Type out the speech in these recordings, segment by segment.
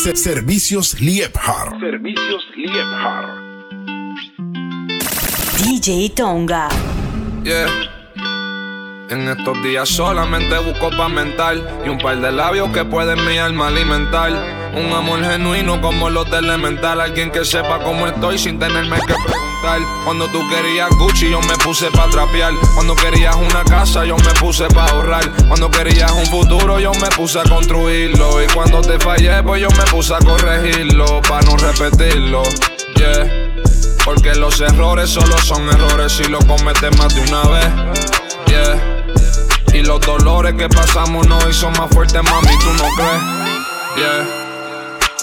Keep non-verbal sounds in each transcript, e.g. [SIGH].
Servicios Liebhard. Servicios Liebhard. DJ Tonga. Yeah. En estos días solamente busco paz mental y un par de labios que pueden mi alma alimentar. Un amor genuino como los de Elemental. Alguien que sepa cómo estoy sin tenerme que preguntar. Cuando tú querías Gucci, yo me puse pa' trapear. Cuando querías una casa, yo me puse pa' ahorrar. Cuando querías un futuro, yo me puse a construirlo. Y cuando te fallé, pues yo me puse a corregirlo. Pa' no repetirlo. Yeah. Porque los errores solo son errores si lo cometes más de una vez. Yeah. Y los dolores que pasamos no hizo más fuerte, mami, tú no crees. Yeah.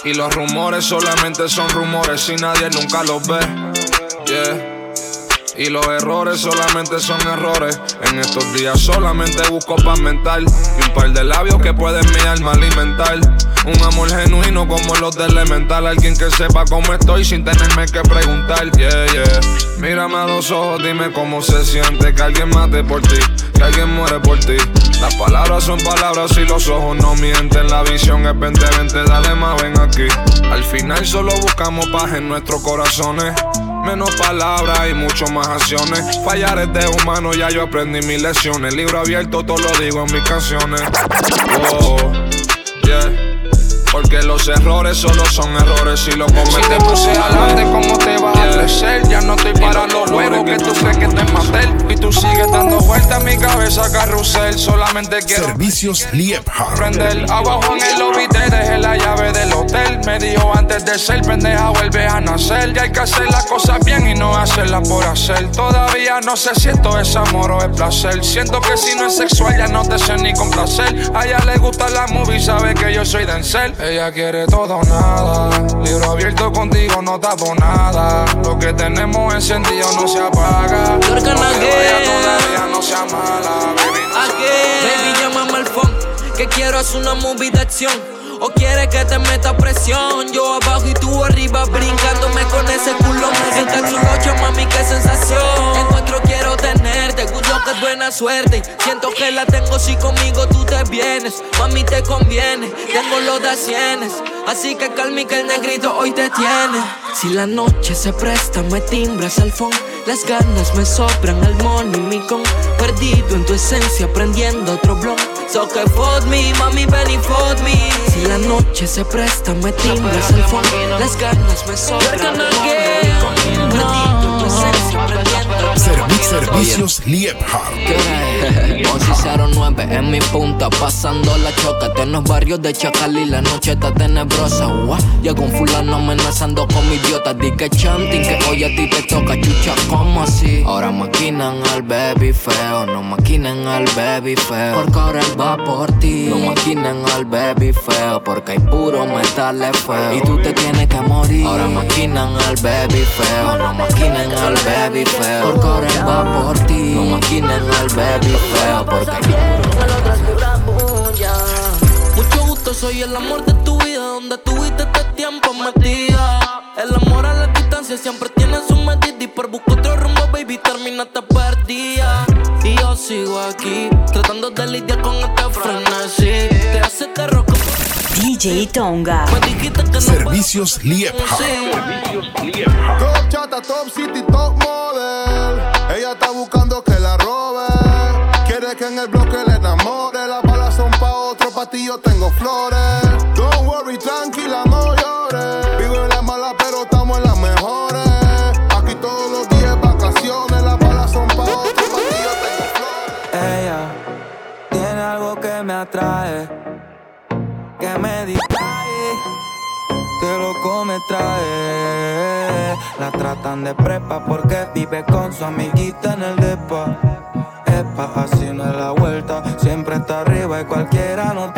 Y los rumores solamente son rumores si nadie nunca los ve. Yeah. Y los errores solamente son errores. En estos días solamente busco paz mental. Y un par de labios que pueden mi alma alimentar. Un amor genuino como los de Elemental. Alguien que sepa cómo estoy sin tenerme que preguntar. Yeah, yeah. Mírame a los ojos, dime cómo se siente que alguien mate por ti. Que alguien muere por ti. Las palabras son palabras y los ojos no mienten. La visión es 2020, dale más, ven aquí. Al final solo buscamos paz en nuestros corazones. Menos palabras y mucho más acciones. Fallar es de humano, ya yo aprendí mis lecciones. Libro abierto, todo lo digo en mis canciones. Oh, yeah. Porque los errores solo son errores si lo cometemos. Si te puse adelante, ¿cómo te vas a crecer? Ya no estoy parando luego que tú crees que te maté. Y tú sigues dando vueltas a mi cabeza, carrusel. Solamente quiero. Servicios Liebhard. Prender abajo en el lobby, te dejé la llave del hotel. Me dijo antes de ser pendeja, vuelve a nacer. Y hay que hacer las cosas bien y no hacerlas por hacer. Todavía no sé si esto es amor o es placer. Siento que si no es sexual, ya no te sé ni complacer. A ella le gusta la movie, sabe que yo soy Denzel. Ella quiere todo o nada. Libro abierto contigo, no tapo nada. Lo que tenemos encendido no se apaga. Aunque get- vaya todavía no sea mala. Baby, no. Baby, llámame al phone, que quiero hacer una movie de acción. O quiere que te meta presión. Yo abajo y tú arriba, brincándome con ese culo. En cachulocho, mami, qué sensación. Encuentro quiero tenerte, juro que es buena suerte. Siento que la tengo si conmigo tú te vienes. Mami, te conviene, tengo los de cienes. Así que calmi que el negrito hoy te tiene. Si la noche se presta, me timbras al phone. Las ganas me sobran al money, mi con. Perdido en tu esencia, prendiendo otro blog. So que fuck me, mami, ven y fuck me. Si la noche se presta, me timbras al phone. Las ganas me sobran al money, mi con. Servicios Liebhard. Once 09 en mi punta, pasando la choca. En los barrios de Chacal y la noche está tenebrosa. Guau, Llega un fulano amenazando con mi idiota. Di chanting, que hoy a ti te toca chucha, como así? Ahora maquinan al baby feo, no maquinen al baby feo. Porque ahora él va por ti. No maquinen al baby feo, porque hay puro metal feo. Y tú te tienes que morir. Ahora maquinan al baby feo, no maquinen al baby feo. Porque ahora él va por ti. No maquinen al baby feo, porque mucho gusto, soy el amor de tu vida, donde tuviste este tiempo metida. El amor a la distancia siempre tiene su medida y por buscar otro rumbo, baby, terminaste perdida. Y yo sigo aquí, tratando de lidiar con este frenesí. DJ Tonga. Servicios Liebhard. Servicios. Top chata, top city, top model. Ella está buscando que la robe. Quiere que en el bloque le enamore. Las balas son pa' otro, pa' ti yo tengo flores. Tratan de prepa porque vive con su amiguita en el depa. Epa, así no es la vuelta, siempre está arriba y cualquiera no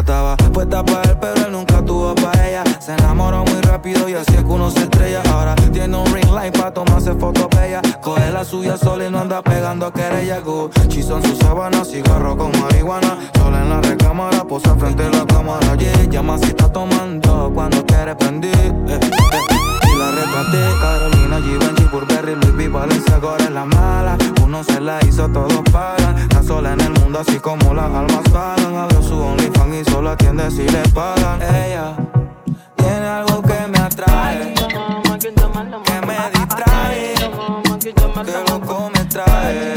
estaba puesta para él, pero él nunca tuvo para ella. Se enamoró muy rápido y así es que uno se estrella. Ahora tiene un ring light para tomarse fotos bellas. Coge la suya sola y no anda pegando a querella. Gucci son sus sábanas, cigarro con marihuana. Sola en la recámara, posa frente a la cámara. Yeah, llama si está tomando cuando quiere prendir. Eh, eh, eh. la retraté Carolina, Givenchy, Burberry, Luis V, Valencia, ahora es la mala Uno se la hizo, todos pagan Está sola en el mundo así como las almas pagan tiene algo que me atrae, que me distrae, que loco me trae.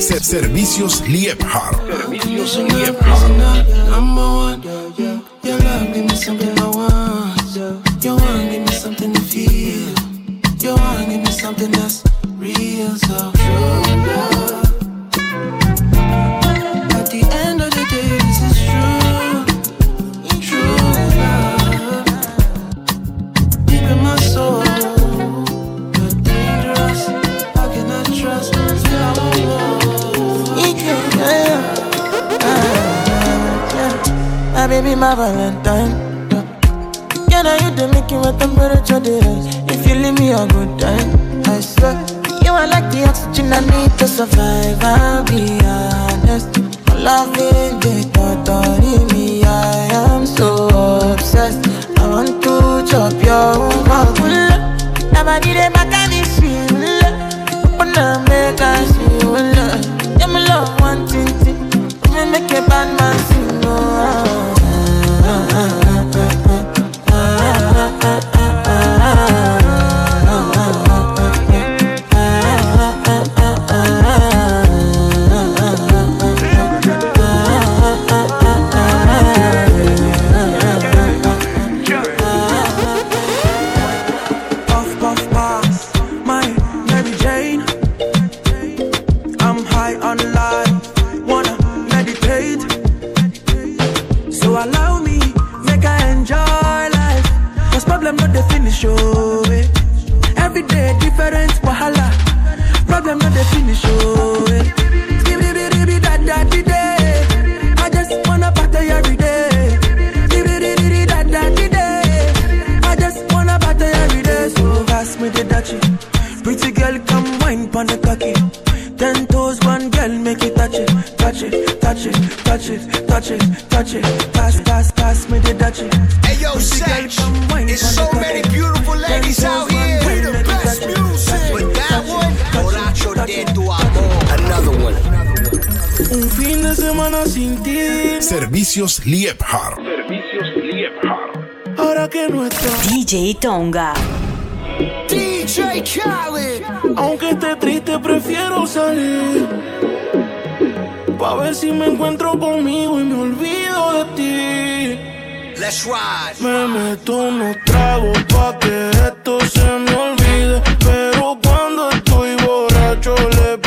I'm Servicios Liebhardt. Servicios Liebhardt. Hey yo, Sech, it's so many beautiful ladies out here. We the best music. But that one, Horacio de tu amor. Another one. Un fin de semana sin ti. Servicios Liebhard. Servicios Liebhard. Ahora que no está. DJ Tonga. DJ Khaled. Aunque esté triste, prefiero salir. Pa' ver si me encuentro conmigo y me olvido de ti. Me meto unos tragos pa' que esto se me olvide. Pero cuando estoy borracho le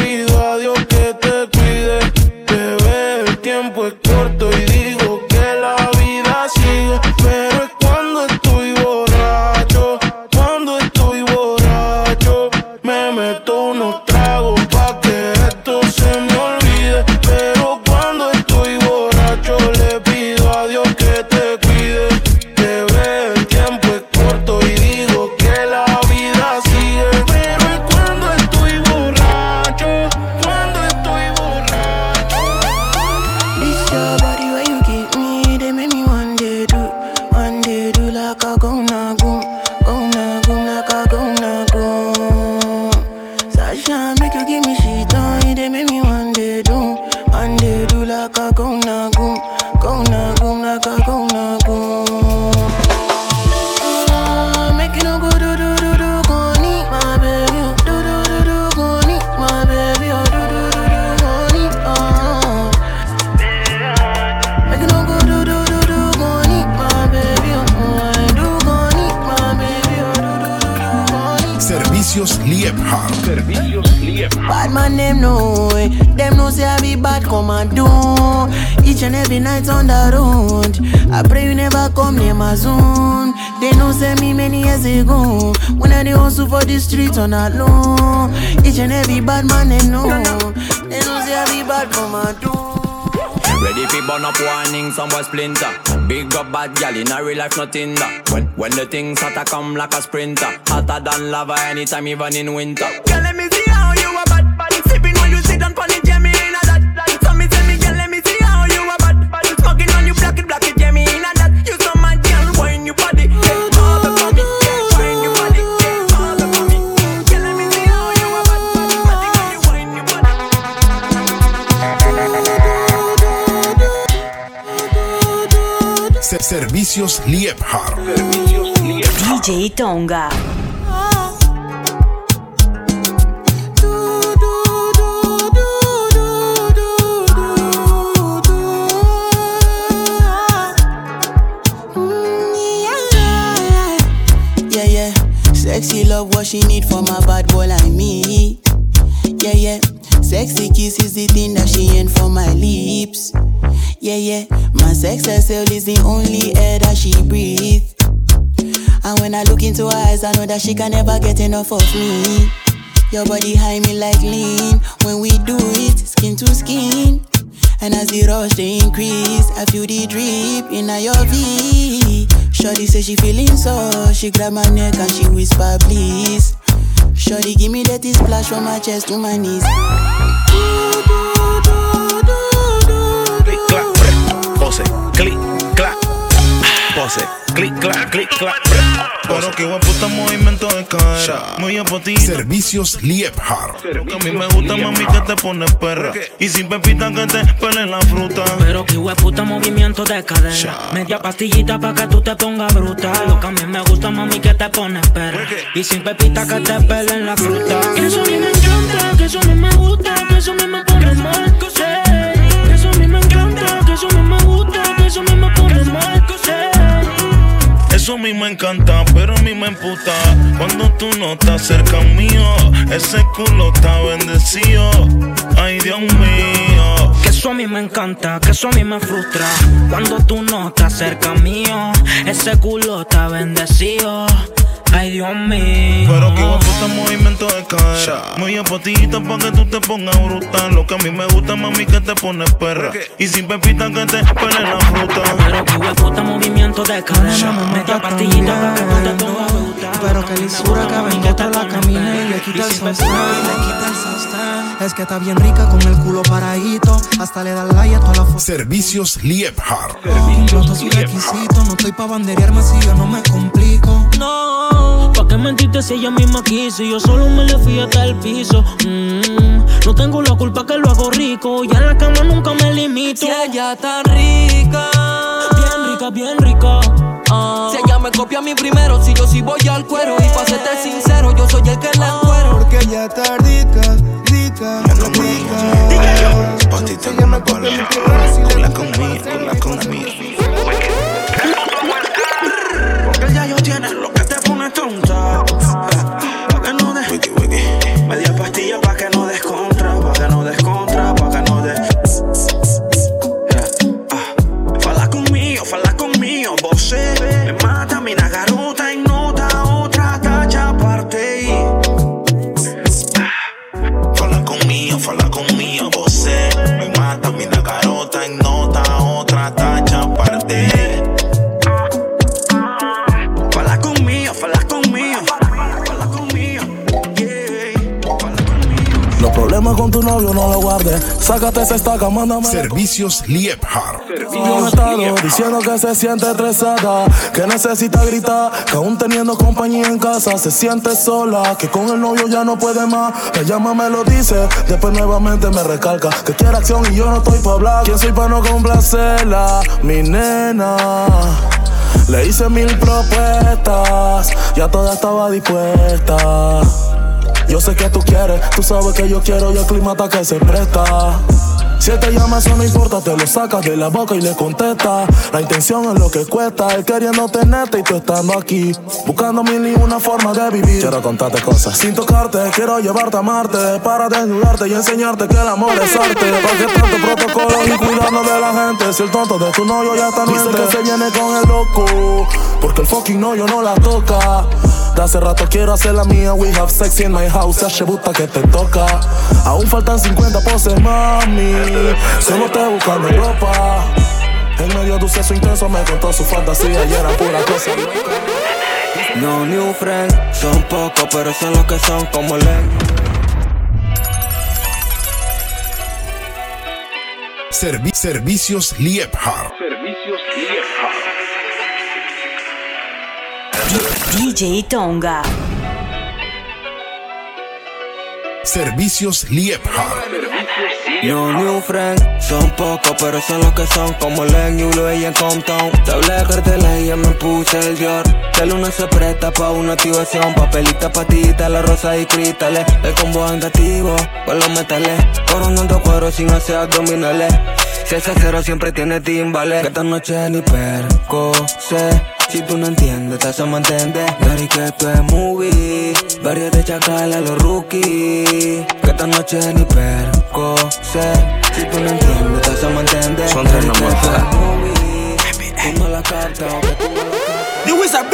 son alone. Each and every bad man they know. They know say every bad woman do. Ready fi burn up warning, some boy splinter. Big up bad gal in a real life, nothing that. When when the things hotter come like a sprinter, hotter than lava anytime, even in winter. Servicios Liebhardt. DJ Tonga. Yeah, yeah. Sexy love, what she need from a bad boy like me. Yeah, yeah. Sexy kiss is the thing that she ain't for my lips. Yeah, yeah. My sex herself is the only air that she breathe. And when I look into her eyes, I know that she can never get enough of me. Your body high me like lean. When we do it, skin to skin. And as the rush they increase, I feel the drip in your V. Shorty say she feeling so, she grab my neck and she whisper please. Shorty give me that splash from my chest to my knees. Click, clap, brr. pose, click, clap, click, clap, click, clap. Pero qué puta movimiento de cadera. Muy a potito. Servicios Liebhardt. Que a mí me gusta, mami, que te pones perra. Y sin pepita que te pele la fruta. Pero que puta movimiento de cadera. Media pastillita pa' que tú te pongas bruta. Lo que a mí me gusta, mami, que te pones perra. Y sin pepita que te pelen la fruta. Que eso a mí me encanta, que eso a mí me gusta, que eso a mí me pone mal. Que eso a mí me encanta, que eso a mí me gusta, que eso a mí me pone mal. Eso a mí me encanta, pero a mí me emputa. Cuando tú no estás cerca mío, ese culo está bendecido. Ay, Dios mío. Que eso a mí me encanta, que eso a mí me frustra. Cuando tú no estás cerca mío, ese culo está bendecido. Ay, Dios mío. Pero que puta movimiento de cadera. Muy a potita pa' que tú te pongas bruta. Lo que a mí me gusta, mami, que te pones perra. Y sin pepita que te pele la fruta. Pero que puta movimiento de cadera. Media pastillita pa' que tú te pongas bruta. Pero que lisura que venga te la camina y le quita el sostén. Es que está bien rica con el culo paradito. Hasta le da like a toda la foto. Servicios todos sus requisitos. No estoy pa' banderearme si yo no me complico. No, ¿pa' qué mentirte si ella misma quiso? Y yo solo me le fui hasta el piso. Mm, no tengo la culpa que lo hago rico. Y en la cama nunca me limito. Si ella tan rica, Bien rica, bien rica. Ah. si ella me copia a mí primero, si yo sí voy al cuero. Y pa' serte sincero, yo soy el que la encuero. Porque ella está rica, rica, rica. Pa' ti tengo una bola. Con la con la. Porque ya yo tiene lo que Sácate esa estaca, mándame. Servicios he estado diciendo que se siente estresada, que necesita gritar, que aún teniendo compañía en casa se siente sola, que con el novio ya no puede más. Me llama, me lo dice, después nuevamente me recalca que quiere acción y yo no estoy para hablar. ¿Quién soy para no complacerla? Mi nena. Le hice mil propuestas, ya toda estaba dispuesta. Yo sé que tú quieres, tú sabes que yo quiero y el clima está que se presta. Te llama, eso no importa, te lo sacas de la boca y le contesta. La intención es lo que cuesta, él queriendo tenerte y tú estando aquí. Buscando mil y una forma de vivir. Quiero contarte cosas sin tocarte, quiero llevarte a Marte. Para desnudarte y enseñarte que el amor es arte. ¿Para qué tanto protocolo y cuidando de la gente? Si el tonto de tu novio ya está Dice que se viene con el loco. Porque el fucking no yo no la toca. De hace rato quiero hacer la mía. We have sex in my house. Hace buta que te toca. Aún faltan 50 poses, mami. Solo te buscando ropa. En medio de un sexo intenso me contó su fantasía y era pura cosa. No new friends, son pocos, pero son los que son como Len. Servi- servicios Liebhardt. Servicios Liebhardt. DJ Tonga. Servicios Liebhardt. No new friends, son pocos, pero son los que son como Len y Ulo y en Compton. De carteles y ya me puse el Dior. De luna se presta pa' una activación. Papelita, patita, la rosa y cristales. El combo andativo con los metales. Coronando cuero sin hacer abdominales. Si ese cero siempre tiene timbales. Que esta noche ni perco sé. Si tú no entiendes, te hacemos entender. Dari que esto es movie. Varios de chacal a los rookies. Que esta noche ni perco sé. Si tú no entiendes, te hacemos entender. Son tres nomás. Tú no la captas, o que tú no la captas. The Wizard, brr.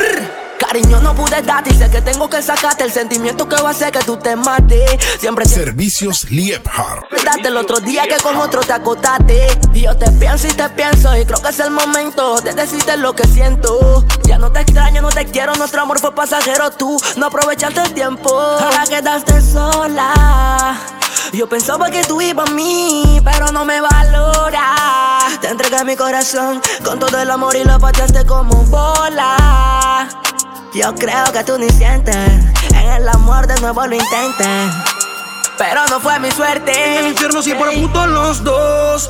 Cariño, no pude darte y sé que tengo que sacarte el sentimiento que va a hacer que tú te mates. Siempre Servicios Liebhardt. Date el otro día que con otro te acotaste. Y yo te pienso y te pienso. Y creo que es el momento de decirte lo que siento. Ya no te extraño, no te quiero. Nuestro amor fue pasajero. Tú no aprovechaste el tiempo. Ahora quedaste sola. Yo pensaba que tú ibas a mí, pero no me valora. Te entregué mi corazón con todo el amor y lo pateaste como bola. Yo creo que tú ni sientes. En el amor de nuevo lo intentes. Pero no fue mi suerte. En el infierno sí por puto los dos.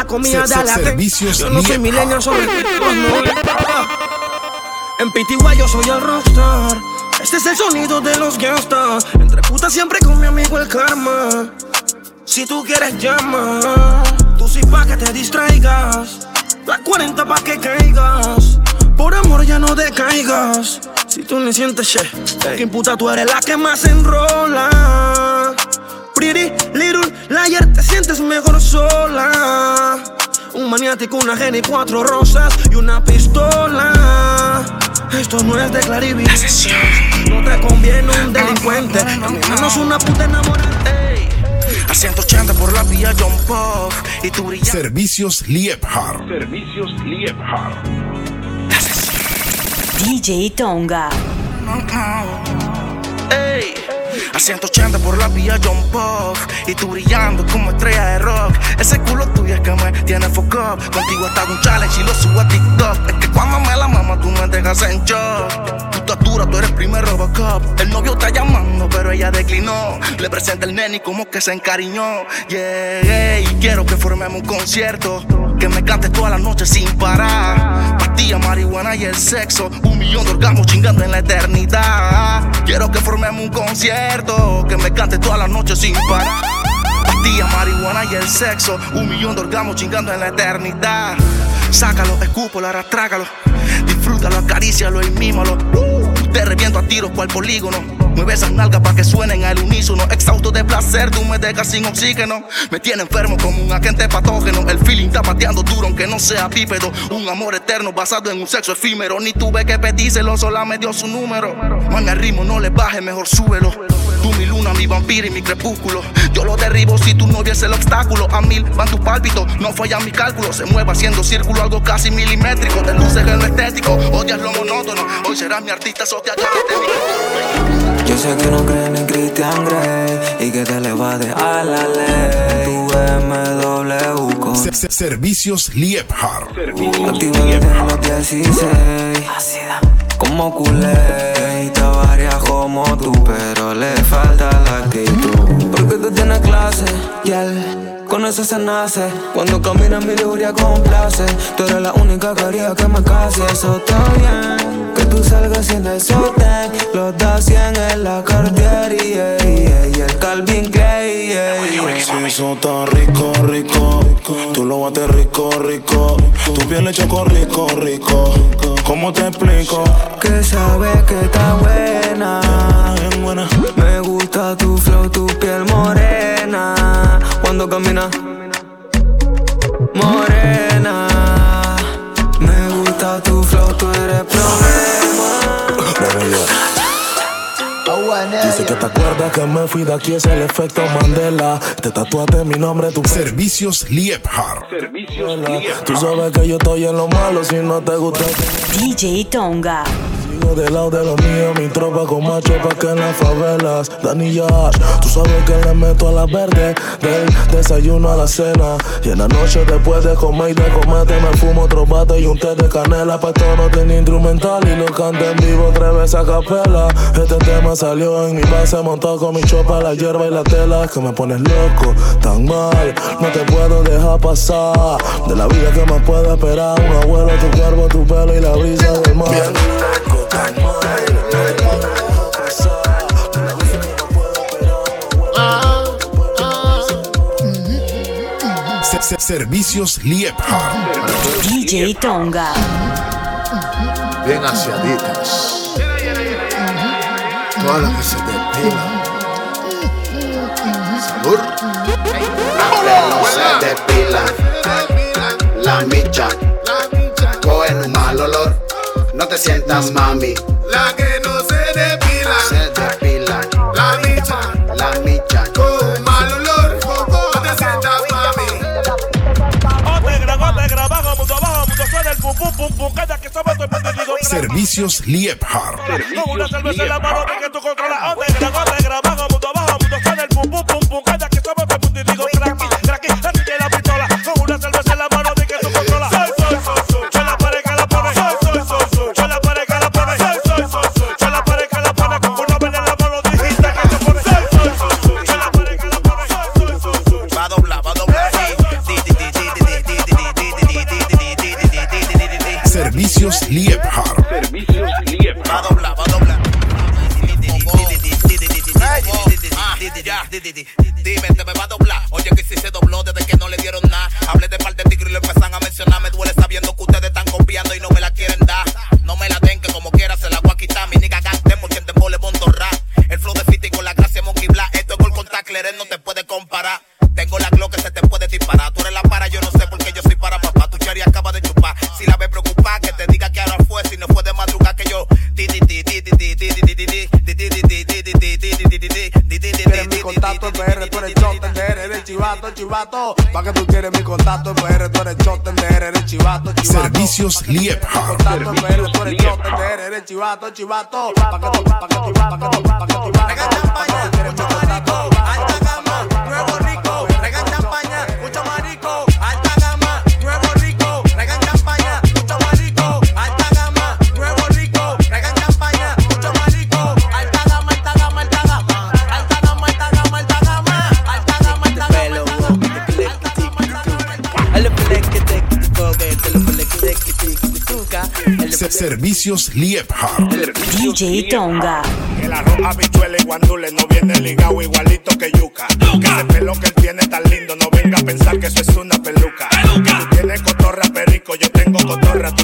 comía Se- de la servicios Yo no soy millennial, soy [LAUGHS] los 90. En Pitigua yo soy el rockstar. Este es el sonido de los gangsters. Entre putas siempre con mi amigo el karma. Si tú quieres llama. Tú sí pa' que te distraigas. La 40 pa' que caigas. Por amor ya no decaigas. Si tú ni sientes che Que puta tú eres la que más enrola Pretty little liar Te sientes mejor sola un maniático, una genia y cuatro rosas y una pistola. Esto no es de clarividencia. No te conviene un delincuente, ni menos una puta enamorante. A 180 por la vía John Pop y tú brillas. Servicios Liebhardt. Servicios Liebhardt. DJ Tonga. Ey, a 180 por la vía John Pop y tú brillando como estrella de rock. Ese culo tuyo es que me tiene foco. Contigo hasta un challenge y lo subo a TikTok. Es que cuando me la mama tú me dejas en shock. Tu estatura, tú eres primer Robocop. El novio está llamando, pero ella declinó. Le presenta el nene y como que se encariñó. Yeah, y quiero que formemos un concierto. Que me cantes toda la noche sin parar. Pastilla, marihuana y el sexo. Un millón de orgasmos chingando en la eternidad. Quiero que formemos un concierto. Que me cantes toda la noche sin parar. Pastilla, marihuana y el sexo. Un millón de orgasmos chingando en la eternidad. Sácalo, escúpalo, arrastrágalo. Disfrútalo, acarícialo y mímalo. Te reviento a tiros cual polígono. Mueve esas nalgas para que suenen al unísono. De placer, tú me dejas sin oxígeno. Me tiene enfermo como un agente patógeno. El feeling está pateando duro aunque no sea bípedo. Un amor eterno basado en un sexo efímero. Ni tuve que pedírselo, sola me dio su número. Man, el ritmo no le baje, mejor súbelo. Tú mi luna, mi vampiro y mi crepúsculo. Yo lo derribo si tú no vieses el obstáculo. A mil van tus pálpitos, no fallan mis cálculos. Se mueve haciendo círculo, algo casi milimétrico. Te luces en lo estético, odias lo monótono. Hoy serás mi artista, sos te agárrate mi Yo sé que no creen en Christian Grey y que te le va a dejar la ley. Tu MW con se- Servicios Liebhardt. activa desde los 16. Como culé y te varias como tú, pero le falta la actitud. Porque tú tienes clase, él con eso se nace. Cuando caminas mi lujuria complace. Tú eres la única que haría que me case. Eso está bien, que tú salga sin el sostén. Los da 100 en la Cartier y, y, y el Calvin Klein. yeah, yeah. Eso está rico, rico. Tú lo bates rico, rico. Tu piel choco rico, rico. ¿Cómo te explico? Que sabes que está buena. Bien buena. Me gusta tu flow, tu piel morena. Cuando caminas. Morena. Dice que te acuerdas que me fui de aquí, es el efecto Mandela. Te tatuaste mi nombre, tu Servicios Liebhardt. Servicios Tú sabes que yo estoy en lo malo si no te gusta. DJ Tonga. Sigo del lado de los míos, mi tropa con macho pa' que en las favelas. Dani Yash, tú sabes que le meto a la verde. Del desayuno a la cena. Y en la noche después de comer y de comerte, me fumo otro bate y un té de canela. Pa' esto no tenía instrumental y lo canté en vivo tres veces a capela. Este tema salió en mi base, montado con mi chopa, la hierba y la tela. Que me pones loco, tan mal, no te puedo dejar pasar. De la vida que más puedo esperar, un abuelo, tu cuerpo, tu pelo y la brisa del mar. Se- se- Servicios Liebhardt. DJ Tonga. bien aseaditas. Todas las que se depilan. Salud. Se depila la micha. Cogen un mal olor. Te sientas mami. La que no se depila. Se depila La micha. la micha. Con un mal olor. No te sientas mami. Otegra, otegra, abajo, mundo abajo, mundo suena el pum pum pum pum. Cada que somos todo el mundo Servicios Liebhardt. Con una cerveza en la mano de que tú controlas. Otegra, otegra, abajo, mundo Servicios Liebhardt. Servicios Liebhardt. Va a doblar, va. Dime, te me va a doblar. Pa' que tú quieres mi contacto PR, tú eres choten de R, eres chivato, chivato. Servicios Liebhardt. Contacto PR, tú eres choten eres chivato, chivato. Pa' que tú, Servicios Liebhardt. DJ Tonga. El arroz, habichuela y guandule no viene ligado igualito que yuca. Que ese pelo que él tiene tan lindo, no venga a pensar que eso es una peluca. Tú tienes cotorra perico, yo tengo cotorra, tú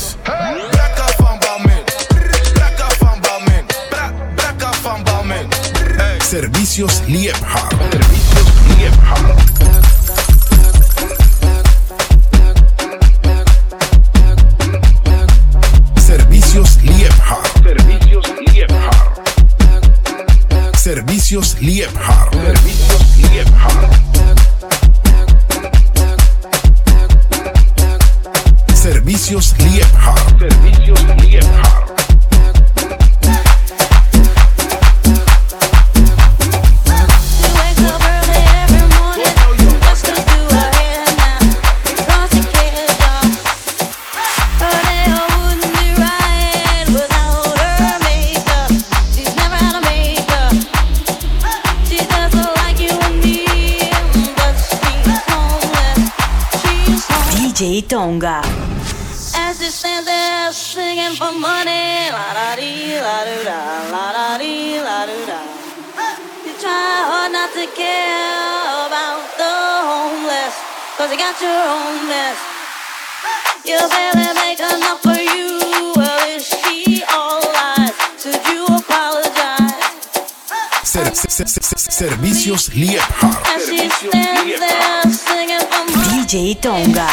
mix. Servicios Liebherr. Servicios Liebherr. Servicios Liebherr. Servicios Liebherr. Servicios Servicios Servicios DJ As they stand there singing for money, la da dee, la do da, la da dee, la do da. You try hard not to care about the homeless, cause you got your own mess. You barely make enough for you, well, is she alright? Should you apologize? Ser- ser- ser- ser- servicios Liebhard. As she DJ Tonga.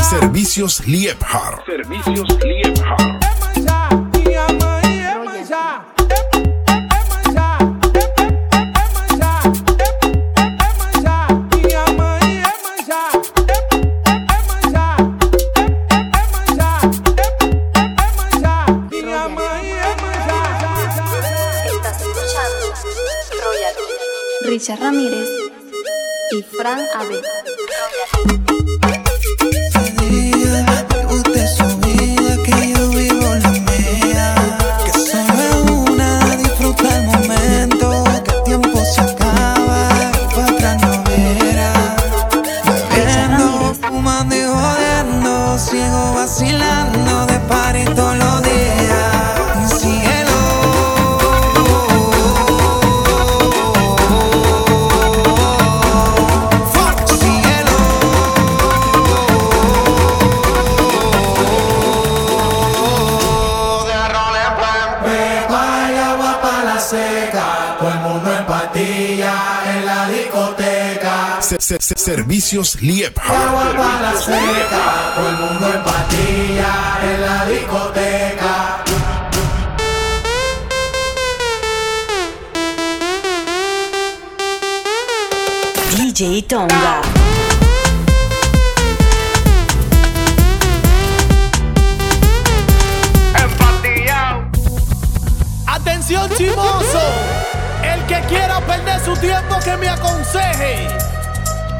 Servicios Liebhardt. Servicios. Richard Ramírez y Fran Abel. Thank you. Servicios Liebhardt. Agua para la seca, todo el mundo en patilla en la discoteca. DJ Tonga. Atención chimoso, el que quiera perder su tiempo que me aconseje.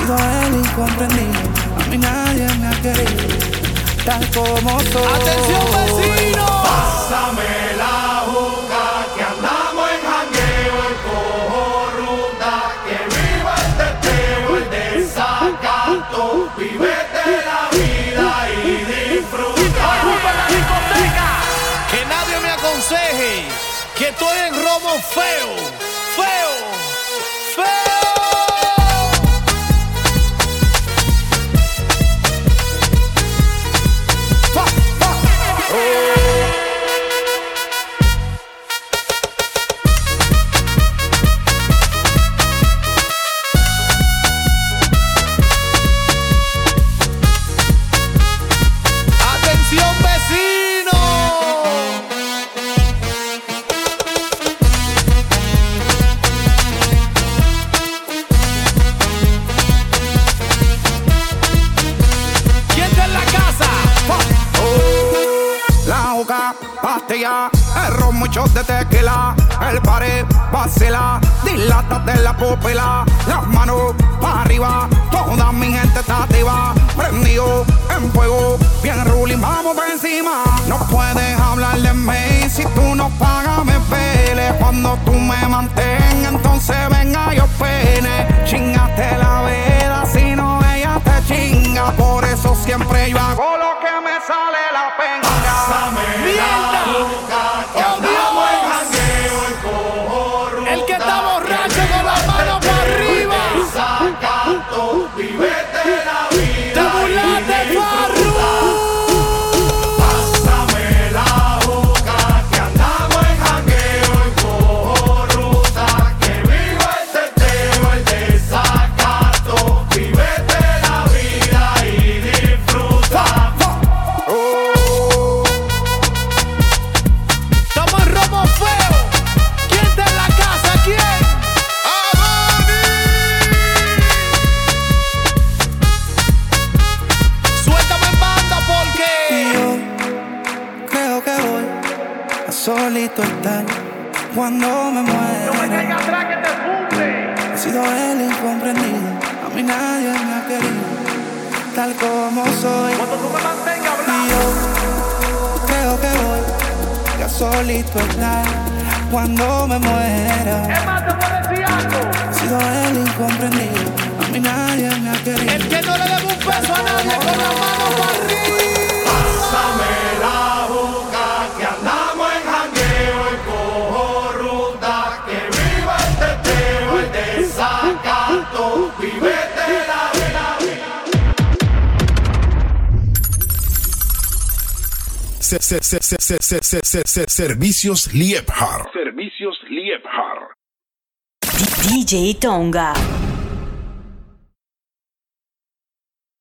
He sido el incomprendido, a mí nadie me ha querido, tal como soy. Atención vecino. Pásame la juca, que andamos en jangueo, el cojo ruta, que viva el teteo, el desacato, vivete la vida y disfruta. Que nadie me aconseje que estoy en romo feo, pastilla, el ron, muchos de tequila, el pared, vacila, dilátate la pupila, las manos para arriba, toda mi gente está activa, prendido en fuego, bien ruling, vamos por encima. No puedes hablar de mí si tú no pagas, me pele. Cuando tú me mantengas, entonces venga yo pene. Chingaste la veda, chinga, por eso siempre yo hago lo que me sale la pena. El como soy. Y yo creo que voy a solito estar cuando me muera. He sido el incomprendido, a mí nadie me ha querido. El que no le debe un peso a nadie con la mano para arriba. Servicios Liebhard. Servicios Liebhard. DJ Tonga.